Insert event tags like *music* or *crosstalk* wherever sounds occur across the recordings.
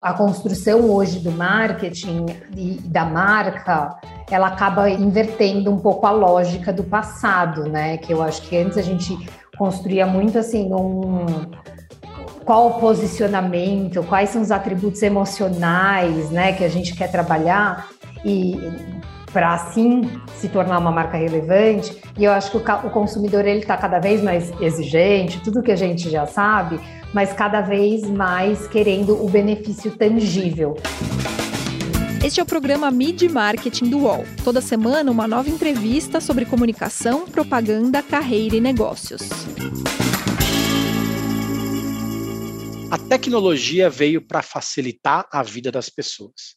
A construção hoje do marketing e da marca, ela acaba invertendo um pouco a lógica do passado, né? Que eu acho que antes a gente construía muito assim um qual o posicionamento, quais são os atributos emocionais, né, que a gente quer trabalhar e para assim se tornar uma marca relevante. E eu acho que o, consumidor ele está cada vez mais exigente, tudo que a gente já sabe, mas cada vez mais querendo o benefício tangível. Este é o programa Mid Marketing do UOL. Toda semana, uma nova entrevista sobre comunicação, propaganda, carreira e negócios. A tecnologia veio para facilitar a vida das pessoas.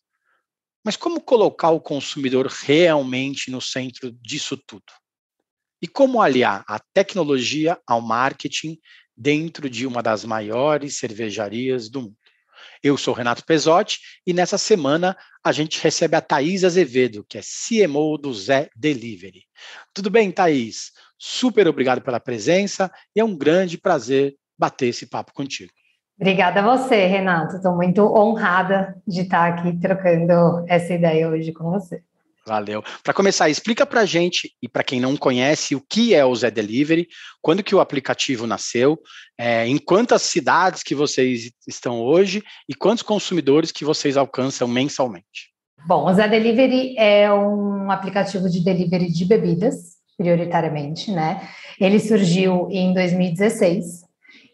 Mas como colocar o consumidor realmente no centro disso tudo? E como aliar a tecnologia ao marketing dentro de uma das maiores cervejarias do mundo? Eu sou Renato Pesotti e nessa semana a gente recebe a Thaís Azevedo, que é CMO do Zé Delivery. Tudo bem, Thaís? Super obrigado pela presença e é um grande prazer bater esse papo contigo. Obrigada a você, Renato. Estou muito honrada de estar aqui trocando essa ideia hoje com você. Valeu. Para começar, explica para a gente e para quem não conhece o que é o Zé Delivery, quando que o aplicativo nasceu, é, em quantas cidades que vocês estão hoje e quantos consumidores que vocês alcançam mensalmente. Bom, o Zé Delivery é um aplicativo de delivery de bebidas, prioritariamente, né? Ele surgiu em 2016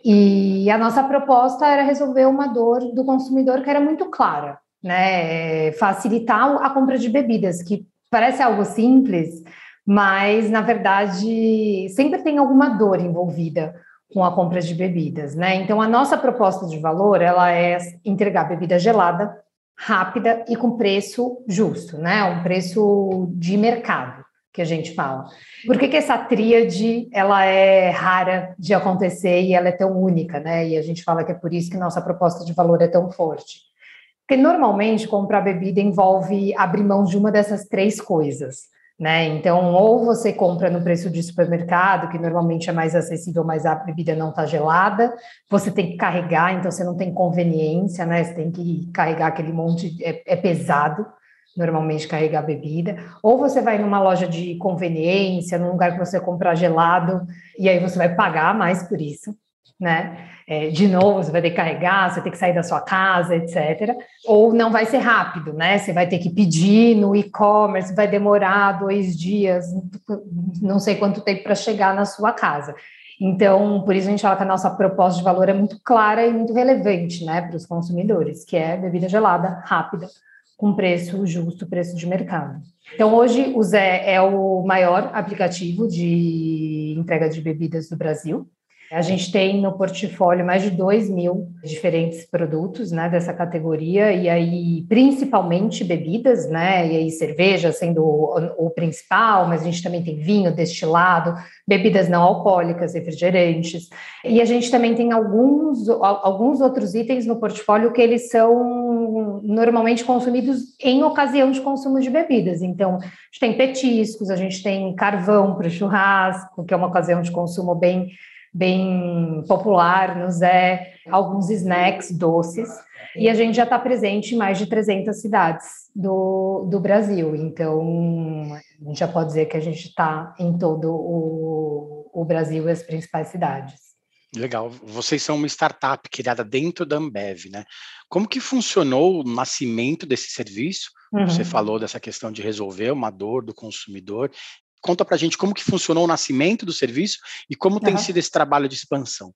e a nossa proposta era resolver uma dor do consumidor que era muito clara, né? Facilitar a compra de bebidas, que parece algo simples, mas na verdade sempre tem alguma dor envolvida com a compra de bebidas, né? Então a nossa proposta de valor ela é entregar bebida gelada, rápida e com preço justo, né? Um preço de mercado que a gente fala. Por que, que essa tríade ela é rara de acontecer e ela é tão única, né? E a gente fala que é por isso que nossa proposta de valor é tão forte. Porque normalmente comprar bebida envolve abrir mão de uma dessas três coisas. Né? Então, ou você compra no preço de supermercado, que normalmente é mais acessível, mas a bebida não está gelada, você tem que carregar, então você não tem conveniência, né? Você tem que carregar aquele monte, é, é pesado normalmente carregar bebida, ou você vai numa loja de conveniência, num lugar que você comprar gelado, e aí você vai pagar mais por isso, né? É, de novo, você vai ter que carregar, você vai ter que sair da sua casa, etc. Ou não vai ser rápido, né? Você vai ter que pedir no e-commerce, vai demorar dois dias, não sei quanto tempo para chegar na sua casa. Então, por isso a gente fala que a nossa proposta de valor é muito clara e muito relevante, né, para os consumidores, que é bebida gelada, rápida, com preço justo, preço de mercado. Então, hoje, o Zé é o maior aplicativo de entrega de bebidas do Brasil. A gente tem no portfólio mais de 2 mil diferentes produtos né, dessa categoria, e aí principalmente bebidas, né? E aí cerveja sendo o, o principal, mas a gente também tem vinho, destilado, bebidas não alcoólicas, refrigerantes. E a gente também tem alguns, alguns outros itens no portfólio que eles são normalmente consumidos em ocasião de consumo de bebidas. Então, a gente tem petiscos, a gente tem carvão para churrasco, que é uma ocasião de consumo bem bem popular no Zé, alguns snacks doces, e a gente já está presente em mais de 300 cidades do, do Brasil. Então, a gente já pode dizer que a gente está em todo o, o Brasil e as principais cidades. Legal. Vocês são uma startup criada dentro da Ambev, né? Como que funcionou o nascimento desse serviço? Uhum. Você falou dessa questão de resolver uma dor do consumidor Conta para a gente como que funcionou o nascimento do serviço e como uhum. tem sido esse trabalho de expansão.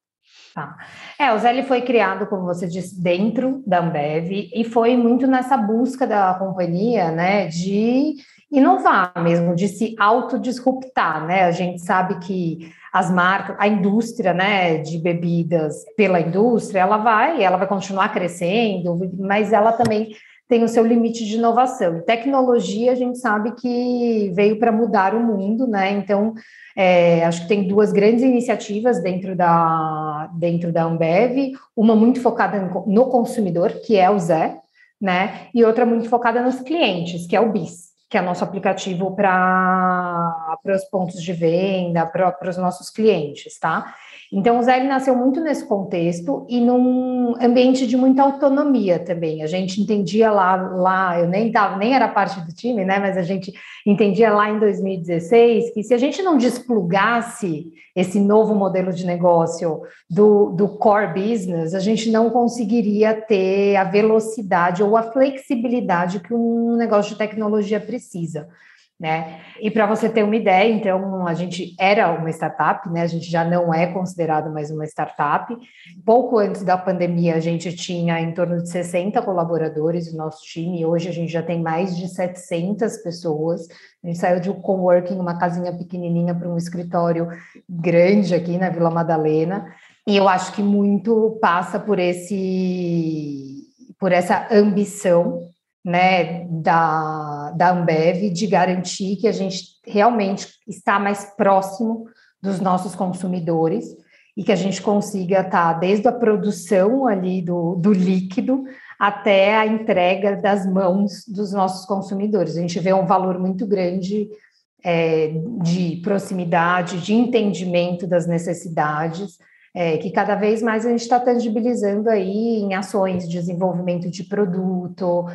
Tá. É, o Zé foi criado, como você disse, dentro da Ambev e foi muito nessa busca da companhia, né, de inovar mesmo, de se autodisruptar, né? A gente sabe que as marcas, a indústria, né, de bebidas pela indústria, ela vai, ela vai continuar crescendo, mas ela também tem o seu limite de inovação. Tecnologia, a gente sabe que veio para mudar o mundo, né? Então, é, acho que tem duas grandes iniciativas dentro da, dentro da Ambev, uma muito focada no consumidor, que é o Zé, né? E outra muito focada nos clientes, que é o BIS, que é nosso aplicativo para os pontos de venda, para os nossos clientes, tá? Então, o Zé nasceu muito nesse contexto e num ambiente de muita autonomia também. A gente entendia lá, lá eu nem tava, nem era parte do time, né? Mas a gente entendia lá em 2016 que se a gente não desplugasse esse novo modelo de negócio do, do core business, a gente não conseguiria ter a velocidade ou a flexibilidade que um negócio de tecnologia precisa. Né? E para você ter uma ideia, então a gente era uma startup, né? A gente já não é considerado mais uma startup. Pouco antes da pandemia, a gente tinha em torno de 60 colaboradores no nosso time. Hoje a gente já tem mais de 700 pessoas. A gente saiu de um coworking, uma casinha pequenininha, para um escritório grande aqui na Vila Madalena. E eu acho que muito passa por esse por essa ambição né, da, da Ambev de garantir que a gente realmente está mais próximo dos nossos consumidores e que a gente consiga estar tá desde a produção ali do, do líquido até a entrega das mãos dos nossos consumidores. A gente vê um valor muito grande é, de proximidade, de entendimento das necessidades, é, que cada vez mais a gente está tangibilizando aí em ações de desenvolvimento de produto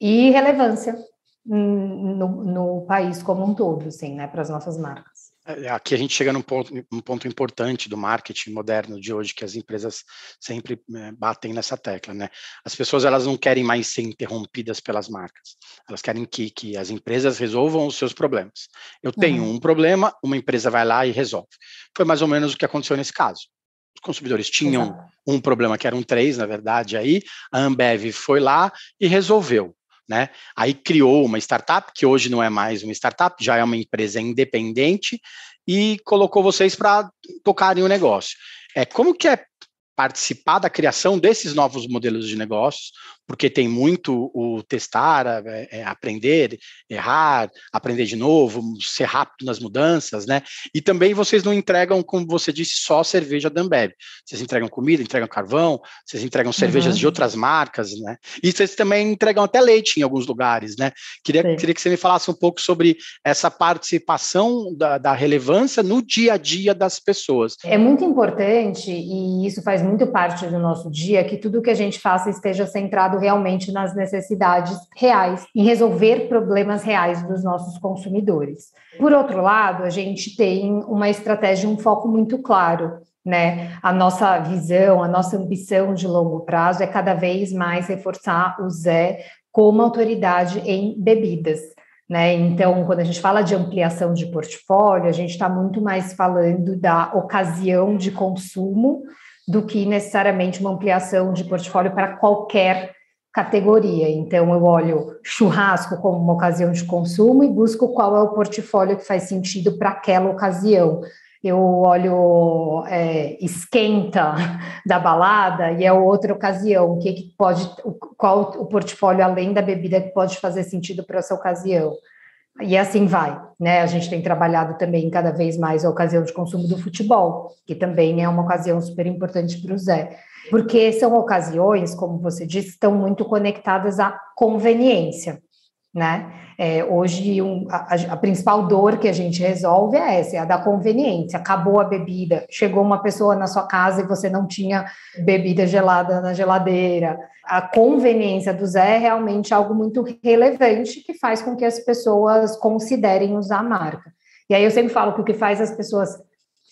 e relevância no, no país como um todo, assim, né, para as nossas marcas. É, aqui a gente chega num ponto, um ponto importante do marketing moderno de hoje, que as empresas sempre é, batem nessa tecla, né? As pessoas elas não querem mais ser interrompidas pelas marcas, elas querem que, que as empresas resolvam os seus problemas. Eu tenho uhum. um problema, uma empresa vai lá e resolve. Foi mais ou menos o que aconteceu nesse caso consumidores tinham Exato. um problema que eram três, na verdade, aí a Ambev foi lá e resolveu. Né? Aí criou uma startup, que hoje não é mais uma startup, já é uma empresa independente, e colocou vocês para tocarem o negócio. É, como que é participar da criação desses novos modelos de negócios, porque tem muito o testar, é, é, aprender, errar, aprender de novo, ser rápido nas mudanças, né? E também vocês não entregam, como você disse, só cerveja da Ambev. Vocês entregam comida, entregam carvão, vocês entregam cervejas uhum. de outras marcas, né? E vocês também entregam até leite em alguns lugares, né? Queria, queria que você me falasse um pouco sobre essa participação da, da relevância no dia a dia das pessoas. É muito importante, e isso faz muito parte do nosso dia, que tudo que a gente faça esteja centrado realmente nas necessidades reais, em resolver problemas reais dos nossos consumidores. Por outro lado, a gente tem uma estratégia, um foco muito claro. Né? A nossa visão, a nossa ambição de longo prazo é cada vez mais reforçar o Zé como autoridade em bebidas. Né? Então, quando a gente fala de ampliação de portfólio, a gente está muito mais falando da ocasião de consumo do que necessariamente uma ampliação de portfólio para qualquer categoria. Então, eu olho churrasco como uma ocasião de consumo e busco qual é o portfólio que faz sentido para aquela ocasião. Eu olho é, esquenta da balada e é outra ocasião. O que, que pode, qual o portfólio além da bebida que pode fazer sentido para essa ocasião? E assim vai, né? A gente tem trabalhado também cada vez mais a ocasião de consumo do futebol, que também é uma ocasião super importante para o Zé porque são ocasiões, como você disse, estão muito conectadas à conveniência, né? É, hoje, um, a, a, principal dor que a gente resolve é essa, é a da conveniência. Acabou a bebida, chegou uma pessoa na sua casa e você não tinha bebida gelada na geladeira. A conveniência do Zé é realmente algo muito relevante que faz com que as pessoas considerem usar a marca. E aí eu sempre falo que o que faz as pessoas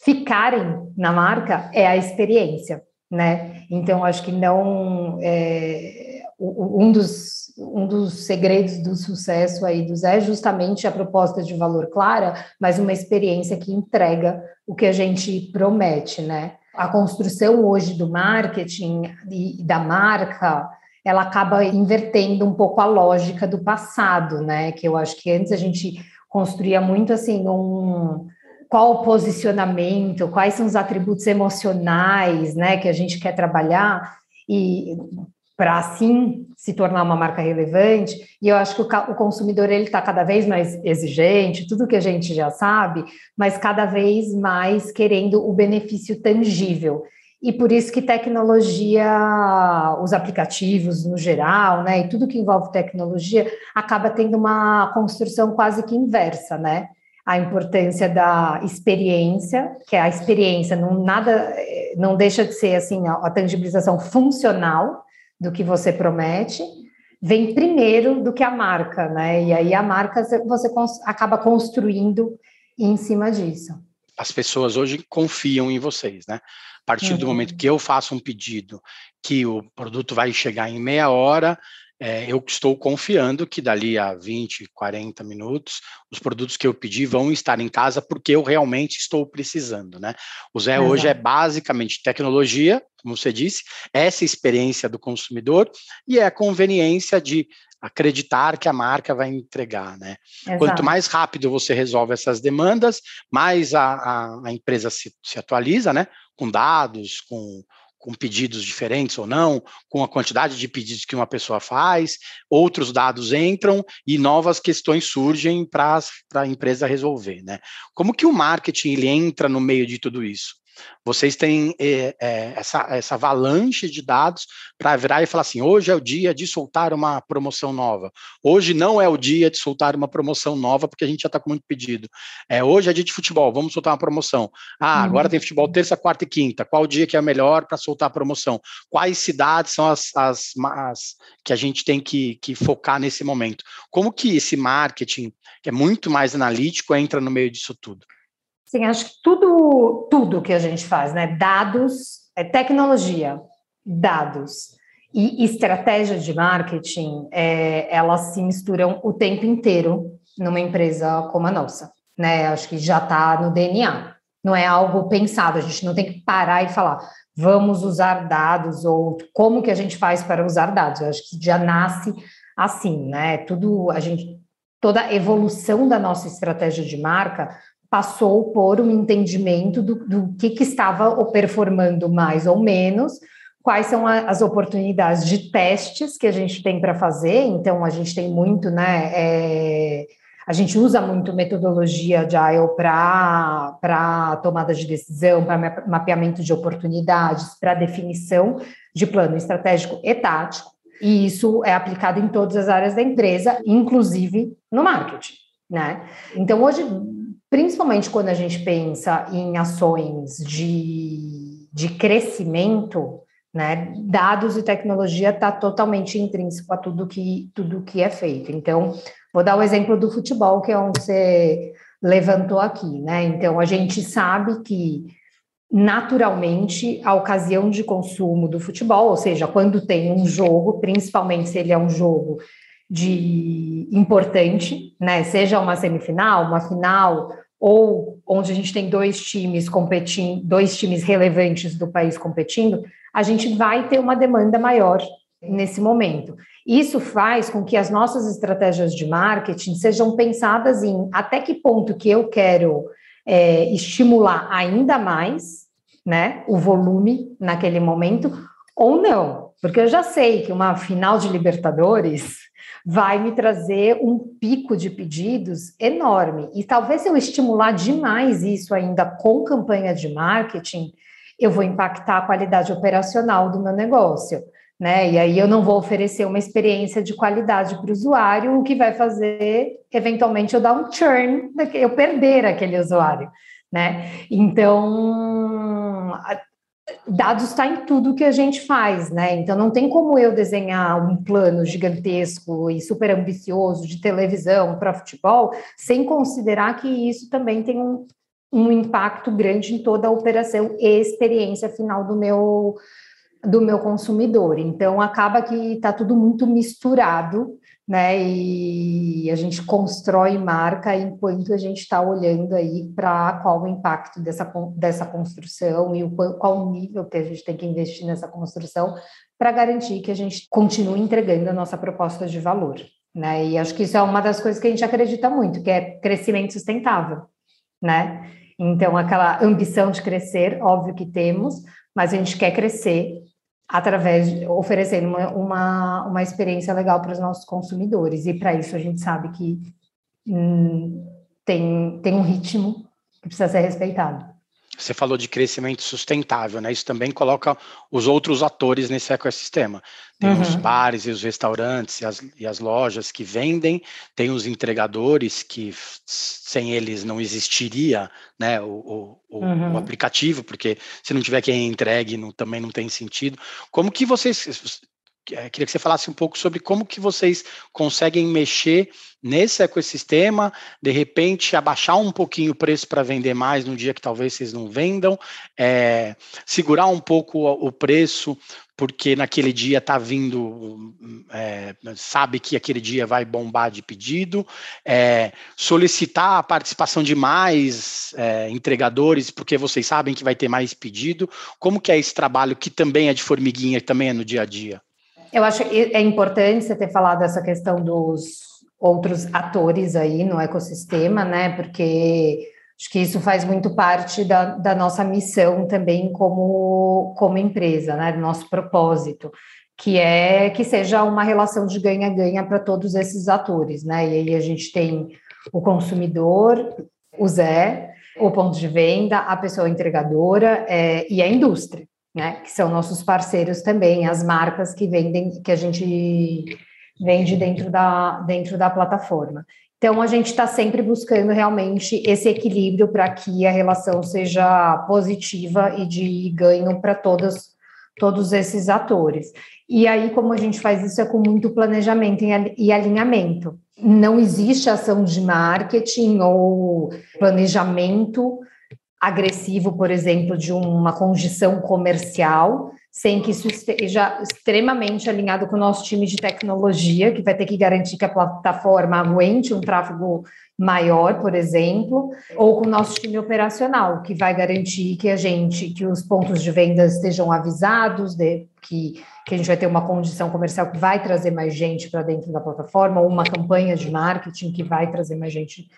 ficarem na marca é a experiência né? Então, acho que não é, um dos um dos segredos do sucesso aí do Zé é justamente a proposta de valor clara, mas uma experiência que entrega o que a gente promete, né? A construção hoje do marketing e da marca, ela acaba invertendo um pouco a lógica do passado, né? Que eu acho que antes a gente construía muito assim um qual o posicionamento, quais são os atributos emocionais, né, que a gente quer trabalhar e para assim se tornar uma marca relevante. E eu acho que o, o consumidor ele está cada vez mais exigente, tudo que a gente já sabe, mas cada vez mais querendo o benefício tangível. E por isso que tecnologia, os aplicativos no geral, né, e tudo que envolve tecnologia, acaba tendo uma construção quase que inversa, né? a importância da experiência, que é a experiência, não nada, não deixa de ser assim a, a tangibilização funcional do que você promete, vem primeiro do que a marca, né? E aí a marca você acaba construindo em cima disso. As pessoas hoje confiam em vocês, né? A partir uhum. do momento que eu faço um pedido que o produto vai chegar em meia hora, é, eu estou confiando que dali a 20, 40 minutos, os produtos que eu pedi vão estar em casa porque eu realmente estou precisando, né? O Zé Exato. hoje é basicamente tecnologia, como você disse, essa experiência do consumidor e é a conveniência de acreditar que a marca vai entregar, né? Exato. Quanto mais rápido você resolve essas demandas, mais a, a, a empresa se, se atualiza, né? Com dados, com com pedidos diferentes ou não, com a quantidade de pedidos que uma pessoa faz, outros dados entram e novas questões surgem para a empresa resolver, né? Como que o marketing ele entra no meio de tudo isso? Vocês têm é, é, essa, essa avalanche de dados para virar e falar assim: hoje é o dia de soltar uma promoção nova. Hoje não é o dia de soltar uma promoção nova, porque a gente já está com muito pedido. É, hoje é dia de futebol, vamos soltar uma promoção. Ah, uhum. agora tem futebol terça, quarta e quinta. Qual dia que é melhor para soltar a promoção? Quais cidades são as, as, as que a gente tem que, que focar nesse momento? Como que esse marketing, que é muito mais analítico, entra no meio disso tudo? Sim, acho que tudo, tudo que a gente faz, né? Dados, é tecnologia, dados e estratégia de marketing, é, elas se misturam o tempo inteiro numa empresa como a nossa, né? Acho que já está no DNA. Não é algo pensado. A gente não tem que parar e falar, vamos usar dados ou como que a gente faz para usar dados. Eu acho que já nasce assim, né? Tudo a gente toda a evolução da nossa estratégia de marca passou por um entendimento do, do que, que estava performando mais ou menos, quais são a, as oportunidades de testes que a gente tem para fazer. Então, a gente tem muito, né? É, a gente usa muito metodologia de Agile para tomada de decisão, para mapeamento de oportunidades, para definição de plano estratégico e tático. E isso é aplicado em todas as áreas da empresa, inclusive no marketing. Né? Então, hoje, principalmente quando a gente pensa em ações de, de crescimento, né, dados e tecnologia está totalmente intrínseco a tudo que, tudo que é feito. Então, vou dar o exemplo do futebol, que é onde você levantou aqui, né? Então, a gente sabe que naturalmente a ocasião de consumo do futebol, ou seja, quando tem um jogo, principalmente se ele é um jogo de importante, né? Seja uma semifinal, uma final, ou onde a gente tem dois times competindo, dois times relevantes do país competindo, a gente vai ter uma demanda maior nesse momento. Isso faz com que as nossas estratégias de marketing sejam pensadas em até que ponto que eu quero é, estimular ainda mais né, o volume naquele momento, ou não, porque eu já sei que uma final de Libertadores vai me trazer um pico de pedidos enorme. E talvez eu estimular demais isso ainda com campanha de marketing, eu vou impactar a qualidade operacional do meu negócio. Né? E aí eu não vou oferecer uma experiência de qualidade para o usuário, o que vai fazer, eventualmente, eu dar um churn, eu perder aquele usuário. Né? Então, dados está em tudo que a gente faz, né? Então não tem como eu desenhar um plano gigantesco e super ambicioso de televisão para futebol sem considerar que isso também tem um, um impacto grande em toda a operação e experiência final do meu do meu consumidor. Então acaba que está tudo muito misturado né? E a gente constrói marca enquanto a gente está olhando aí para qual o impacto dessa, dessa construção e o, qual o nível que a gente tem que investir nessa construção para garantir que a gente continue entregando a nossa proposta de valor. Né? E acho que isso é uma das coisas que a gente acredita muito, que é crescimento sustentável, né? Então, aquela ambição de crescer, óbvio que temos, mas a gente quer crescer através de oferecendo uma, uma, uma experiência legal para os nossos consumidores. E para isso a gente sabe que hum, tem, tem um ritmo que precisa ser respeitado. Você falou de crescimento sustentável, né? Isso também coloca os outros atores nesse ecossistema. Tem uhum. os bares e os restaurantes e as, e as, lojas que vendem, tem os entregadores que sem eles não existiria né, o, o, uhum. o aplicativo, porque se não tiver quem entregue não, também não tem sentido. Como que vocês é, queria que você falasse um pouco sobre como que vocês conseguem mexer nesse ecossistema, de repente abaixar um pouquinho o preço para vender mais no dia que talvez vocês não vendam, é, segurar um pouco o, preço porque naquele dia está vindo, é, sabe que aquele dia vai bombar de pedido, é, solicitar a participação de mais é, entregadores, porque vocês sabem que vai ter mais pedido. Como que é esse trabalho que também é de formiguinha, também é no dia a dia? Eu acho que é importante você ter falado essa questão dos outros atores aí no ecossistema, né? Porque acho que isso faz muito parte da, da nossa missão também como, como empresa, né? Do nosso propósito, que é que seja uma relação de ganha-ganha para todos esses atores, né? E aí a gente tem o consumidor, o Zé, o ponto de venda, a pessoa entregadora é, e a indústria né? Que são nossos parceiros também, as marcas que vendem, que a gente vende dentro da, dentro da plataforma. Então, a gente está sempre buscando realmente esse equilíbrio para que a relação seja positiva e de ganho para todos, todos esses atores. E aí, como a gente faz isso, é com muito planejamento e alinhamento. Não existe ação de marketing ou planejamento agressivo, por exemplo, de uma condição comercial, sem que isso esteja extremamente alinhado com o nosso time de tecnologia, que vai ter que garantir que a plataforma aguente um tráfego maior, por exemplo, ou com o nosso time operacional, que vai garantir que a gente, que os pontos de venda estejam avisados, de, que, que a gente vai ter uma condição comercial que vai trazer mais gente para dentro da plataforma, ou uma campanha de marketing que vai trazer mais gente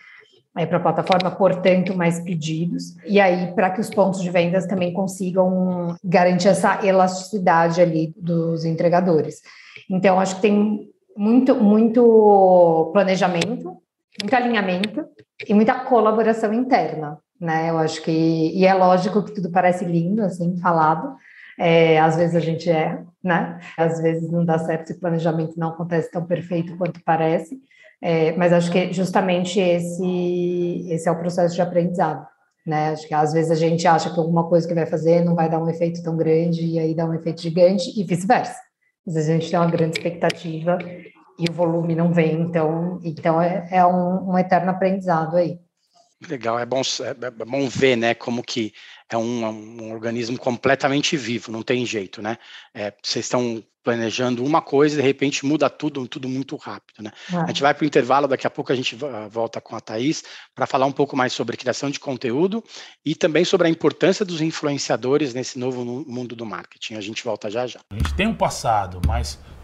é, para a plataforma, portanto, mais pedidos. E aí, para que os pontos de vendas também consigam garantir essa elasticidade ali dos entregadores. Então, acho que tem muito, muito planejamento, muito alinhamento e muita colaboração interna, né? Eu acho que, e é lógico que tudo parece lindo, assim, falado, é, às vezes a gente erra, né? Às vezes não dá certo, o planejamento não acontece tão perfeito quanto parece, é, mas acho que justamente esse, esse é o processo de aprendizado. Né? Acho que às vezes a gente acha que alguma coisa que vai fazer não vai dar um efeito tão grande e aí dá um efeito gigante e vice-versa. Às vezes a gente tem uma grande expectativa e o volume não vem, então, então é, é um, um eterno aprendizado aí. Legal, é bom, é, é bom ver, né, como que é um, um organismo completamente vivo, não tem jeito, né? É, vocês estão planejando uma coisa e de repente muda tudo, tudo muito rápido, né? A gente vai para o intervalo, daqui a pouco a gente volta com a Thaís para falar um pouco mais sobre criação de conteúdo e também sobre a importância dos influenciadores nesse novo mundo do marketing. A gente volta já já. A gente tem um passado, mas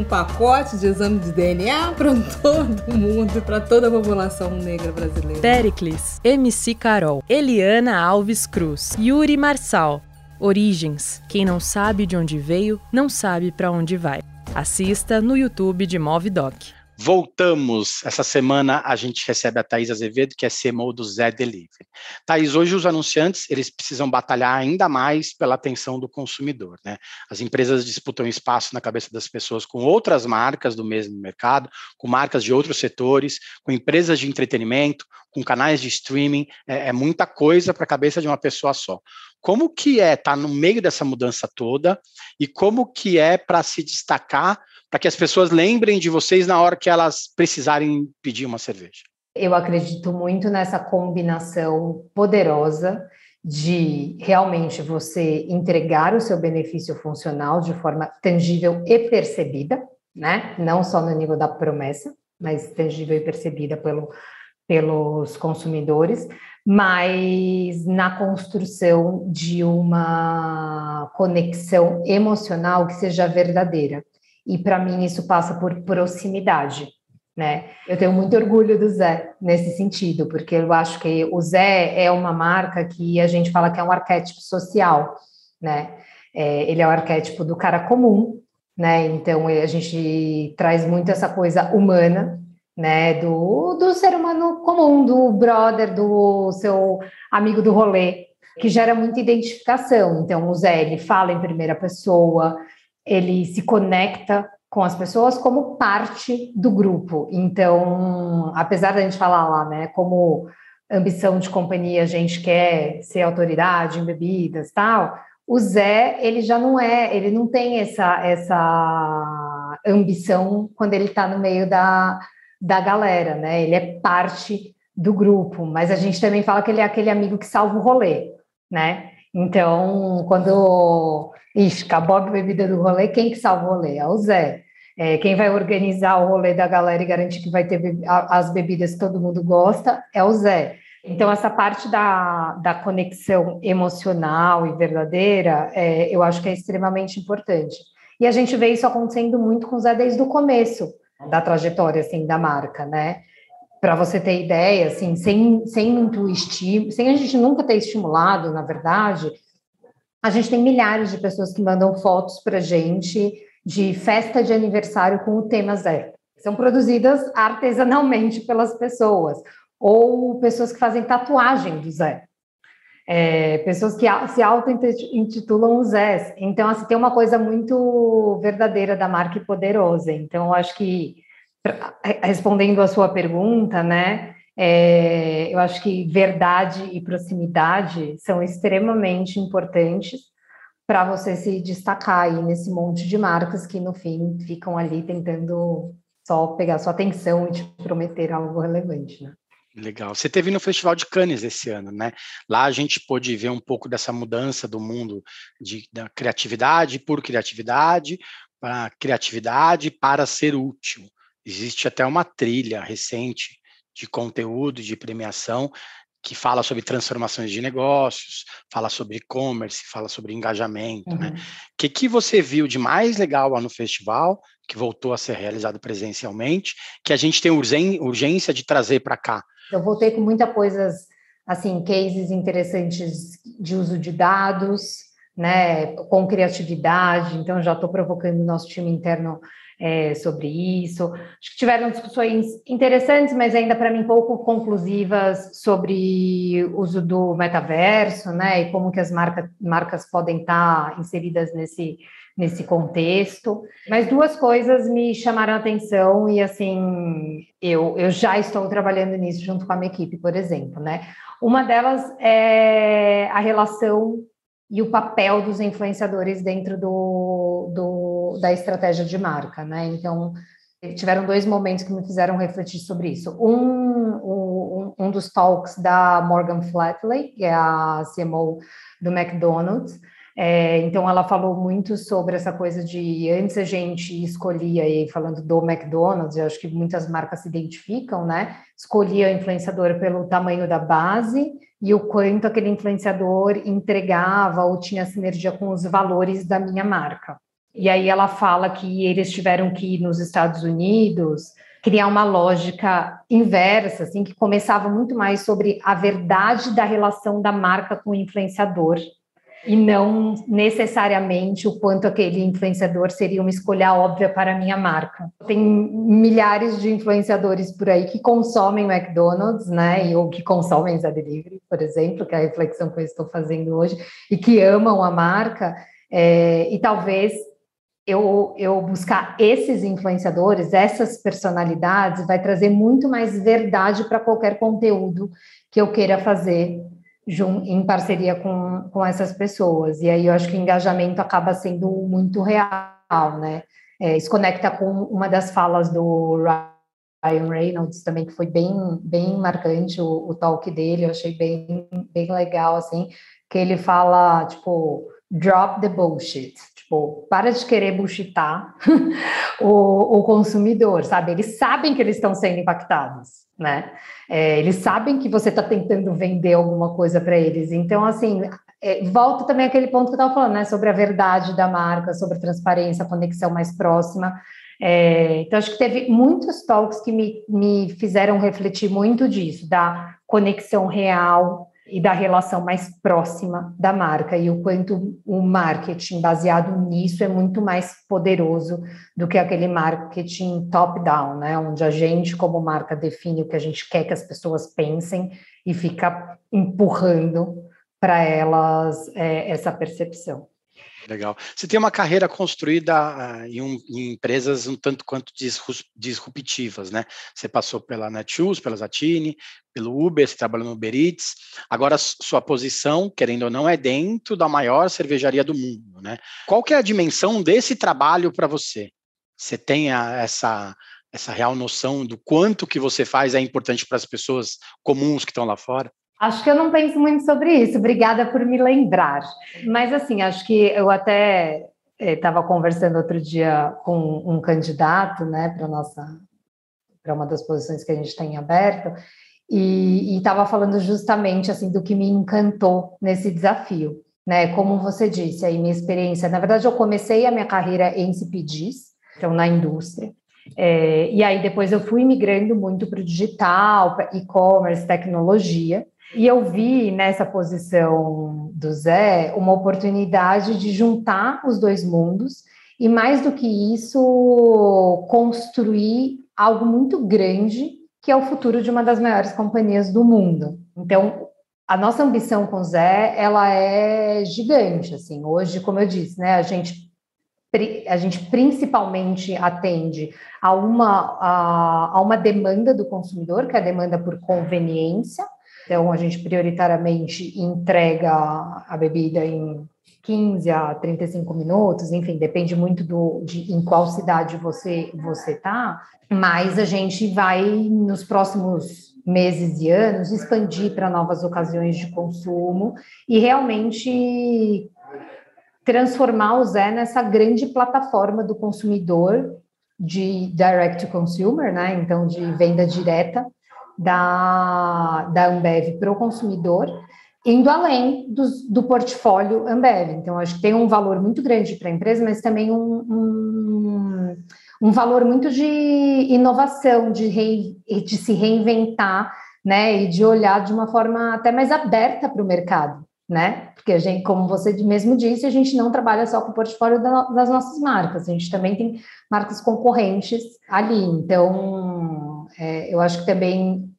um pacote de exame de DNA para *laughs* todo mundo para toda a população negra brasileira. Pericles, MC Carol, Eliana Alves Cruz, Yuri Marçal. Origens. Quem não sabe de onde veio, não sabe para onde vai. Assista no YouTube de Movidoc. Voltamos. Essa semana a gente recebe a Thais Azevedo, que é CMO do Zé Delivery. Thais, hoje os anunciantes eles precisam batalhar ainda mais pela atenção do consumidor. Né? As empresas disputam espaço na cabeça das pessoas com outras marcas do mesmo mercado, com marcas de outros setores, com empresas de entretenimento, com canais de streaming. É, é muita coisa para a cabeça de uma pessoa só. Como que é estar tá no meio dessa mudança toda e como que é para se destacar para que as pessoas lembrem de vocês na hora que elas precisarem pedir uma cerveja? Eu acredito muito nessa combinação poderosa de realmente você entregar o seu benefício funcional de forma tangível e percebida, né? Não só no nível da promessa, mas tangível e percebida pelo, pelos consumidores, mas na construção de uma conexão emocional que seja verdadeira. E para mim isso passa por proximidade né? Eu tenho muito orgulho do Zé nesse sentido, porque eu acho que o Zé é uma marca que a gente fala que é um arquétipo social, né? É, ele é o arquétipo do cara comum, né? Então a gente traz muito essa coisa humana, né? Do, do ser humano comum, do brother, do seu amigo do rolê, que gera muita identificação. Então o Zé ele fala em primeira pessoa, ele se conecta com as pessoas como parte do grupo. Então, apesar da gente falar lá, né, como ambição de companhia, a gente quer ser autoridade em bebidas, tal. O Zé, ele já não é, ele não tem essa essa ambição quando ele está no meio da, da galera, né? Ele é parte do grupo, mas a gente também fala que ele é aquele amigo que salva o rolê, né? Então, quando Ixi, acabou a bebida do rolê, quem que salva o rolê? É o Zé. É, quem vai organizar o rolê da galera e garantir que vai ter as bebidas que todo mundo gosta é o Zé. Então, essa parte da, da conexão emocional e verdadeira, é, eu acho que é extremamente importante. E a gente vê isso acontecendo muito com o Zé desde o começo da trajetória, assim, da marca, né? Para você ter ideia, assim, sem, sem muito estímulo, sem a gente nunca ter estimulado, na verdade, a gente tem milhares de pessoas que mandam fotos para gente de festa de aniversário com o tema Zé. São produzidas artesanalmente pelas pessoas, ou pessoas que fazem tatuagem do Zé. É, pessoas que se auto-intitulam o Zé. Então, assim, tem uma coisa muito verdadeira da marca e poderosa. Então, eu acho que, respondendo a sua pergunta, né, é, eu acho que verdade e proximidade são extremamente importantes para você se destacar aí nesse monte de marcas que no fim ficam ali tentando só pegar sua atenção e te prometer algo relevante, né? Legal. Você teve no Festival de Cannes esse ano, né? Lá a gente pôde ver um pouco dessa mudança do mundo de, da criatividade por criatividade para criatividade para ser útil. Existe até uma trilha recente de conteúdo, de premiação, que fala sobre transformações de negócios, fala sobre e-commerce, fala sobre engajamento. Uhum. Né? O que, que você viu de mais legal lá no festival, que voltou a ser realizado presencialmente, que a gente tem urgência de trazer para cá? Eu voltei com muitas coisas, assim, cases interessantes de uso de dados, né, com criatividade, então já estou provocando o nosso time interno é, sobre isso. Acho que tiveram discussões interessantes, mas ainda para mim pouco conclusivas sobre o uso do metaverso, né, e como que as marca, marcas podem estar tá inseridas nesse nesse contexto. Mas duas coisas me chamaram a atenção e assim, eu, eu já estou trabalhando nisso junto com a minha equipe, por exemplo, né? Uma delas é a relação e o papel dos influenciadores dentro do, do, da estratégia de marca, né? Então, tiveram dois momentos que me fizeram refletir sobre isso. Um, um, um dos talks da Morgan Flatley, que é a CMO do McDonald's, é, então ela falou muito sobre essa coisa de antes a gente escolhia, e falando do McDonald's, eu acho que muitas marcas se identificam, né? Escolhia o influenciador pelo tamanho da base e o quanto aquele influenciador entregava ou tinha sinergia com os valores da minha marca. E aí ela fala que eles tiveram que ir nos Estados Unidos criar uma lógica inversa, assim, que começava muito mais sobre a verdade da relação da marca com o influenciador e não necessariamente o quanto aquele influenciador seria uma escolha óbvia para a minha marca. Tem milhares de influenciadores por aí que consomem McDonald's, né, ou que consomem Zé Delivery, por exemplo, que é a reflexão que eu estou fazendo hoje, e que amam a marca, é, e talvez eu, eu buscar esses influenciadores, essas personalidades, vai trazer muito mais verdade para qualquer conteúdo que eu queira fazer em parceria com, com essas pessoas. E aí eu acho que o engajamento acaba sendo muito real, né? É, isso conecta com uma das falas do Ryan Reynolds também, que foi bem, bem marcante o, o talk dele, eu achei bem, bem legal, assim, que ele fala, tipo, drop the bullshit. Tipo, para de querer bullshitar *laughs* o, o consumidor, sabe? Eles sabem que eles estão sendo impactados, né? É, eles sabem que você está tentando vender alguma coisa para eles. Então, assim, é, volta também aquele ponto que eu estava falando, né? Sobre a verdade da marca, sobre a transparência, a conexão mais próxima. É, então, acho que teve muitos talks que me, me fizeram refletir muito disso, da conexão real e da relação mais próxima da marca, e o quanto o marketing baseado nisso é muito mais poderoso do que aquele marketing top-down, né? Onde a gente, como marca, define o que a gente quer que as pessoas pensem e fica empurrando para elas é, essa percepção. Legal. Você tem uma carreira construída uh, em, um, em, empresas um tanto quanto disruptivas, né? Você passou pela Netshoes, pela Zatini, pelo Uber, você trabalhou no Uber Eats. Agora, sua posição, querendo ou não, é dentro da maior cervejaria do mundo, né? Qual que é a dimensão desse trabalho para você? Você tem a, essa essa real noção do quanto que você faz é importante para as pessoas comuns que estão lá fora? Acho que eu não penso muito sobre isso, obrigada por me lembrar. Mas, assim, acho que eu até estava eh, conversando outro dia com um candidato, né, para nossa para uma das posições que a gente tem aberto, e estava falando justamente assim do que me encantou nesse desafio, né? Como você disse, aí minha experiência, na verdade, eu comecei a minha carreira em CPGs, então na indústria, é, e aí depois eu fui migrando muito para o digital, e-commerce, tecnologia, e eu vi nessa posição do Zé uma oportunidade de juntar os dois mundos e, mais do que isso, construir algo muito grande que é o futuro de uma das maiores companhias do mundo. Então, a nossa ambição com o Zé, ela é gigante, assim. Hoje, como eu disse, né, a gente a gente principalmente atende a uma, a, a uma demanda do consumidor, que é a demanda por conveniência, então, a gente prioritariamente entrega a bebida em 15 a 35 minutos, enfim, depende muito do, de em qual cidade você você está, mas a gente vai nos próximos meses e anos expandir para novas ocasiões de consumo e realmente transformar o Zé nessa grande plataforma do consumidor de direct to consumer, né? Então de venda direta da, da Ambev para o consumidor, indo além do, portfólio Ambev. Então, acho que tem um valor muito grande para a empresa, mas também um, um, um, valor muito de inovação, de, rei, de se reinventar, né, e de olhar de uma forma até mais aberta para o mercado, né? Porque a gente, como você mesmo disse, a gente não trabalha só com o portfólio das nossas marcas, a gente também tem marcas concorrentes ali. Então, é, eu acho que também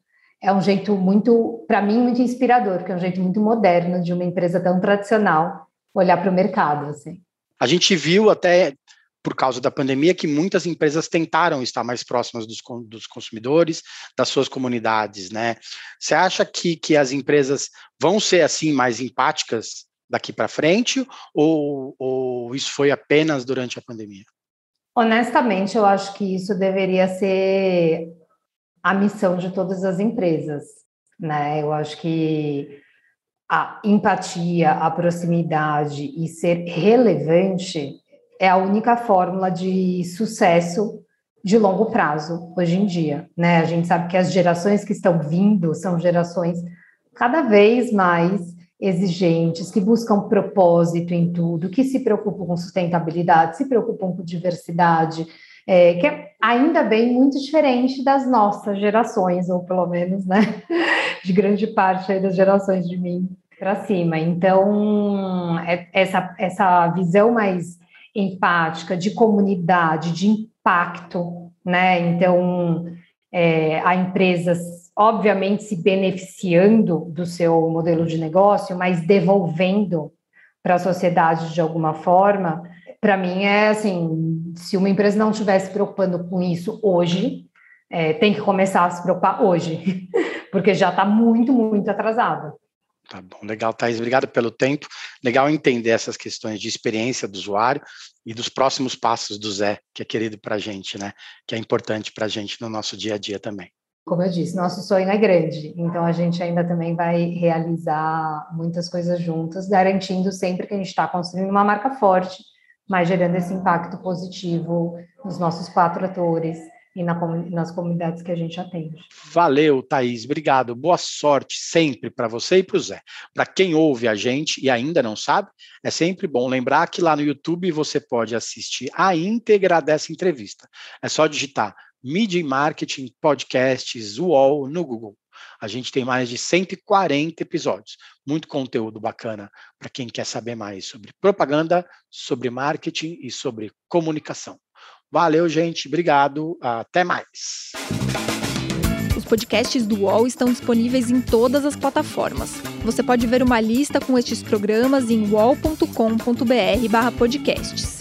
é um jeito muito, para mim, muito inspirador, porque é um jeito muito moderno de uma empresa tão tradicional olhar para o mercado. Assim. A gente viu até por causa da pandemia que muitas empresas tentaram estar mais próximas dos, dos consumidores, das suas comunidades, né? Você acha que, que as empresas vão ser assim mais empáticas daqui para frente ou, ou isso foi apenas durante a pandemia? Honestamente, eu acho que isso deveria ser a missão de todas as empresas, né? Eu acho que a empatia, a proximidade e ser relevante é a única fórmula de sucesso de longo prazo hoje em dia, né? A gente sabe que as gerações que estão vindo são gerações cada vez mais exigentes, que buscam propósito em tudo, que se preocupam com sustentabilidade, se preocupam com diversidade, é, que é ainda bem muito diferente das nossas gerações, ou pelo menos, né, *laughs* de grande parte das gerações de mim para cima. Então, é, essa, essa visão mais empática, de comunidade, de impacto, né? Então, é, a empresas, obviamente, se beneficiando do seu modelo de negócio, mas devolvendo para a sociedade de alguma forma, para mim é assim, se uma empresa não estiver se preocupando com isso hoje, é, tem que começar a se preocupar hoje, *laughs* porque já está muito, muito atrasada. Tá bom, legal, Thais. Obrigado pelo tempo. Legal entender essas questões de experiência do usuário e dos próximos passos do Zé, que é querido para a gente, né? Que é importante para a gente no nosso dia a dia também. Como eu disse, nosso sonho é grande, então a gente ainda também vai realizar muitas coisas juntas, garantindo sempre que a gente está construindo uma marca forte, mas gerando esse impacto positivo nos nossos quatro atores e na, nas comunidades que a gente atende. Valeu, Thaís. Obrigado. Boa sorte sempre para você e para o Zé. Para quem ouve a gente e ainda não sabe, é sempre bom lembrar que lá no YouTube você pode assistir a íntegra dessa entrevista. É só digitar Media Marketing Podcasts UOL no Google. A gente tem mais de 140 episódios. Muito conteúdo bacana para quem quer saber mais sobre propaganda, sobre marketing e sobre comunicação. Valeu, gente. Obrigado. Até mais. Os podcasts do UOL estão disponíveis em todas as plataformas. Você pode ver uma lista com estes programas em wall.com.br/podcasts.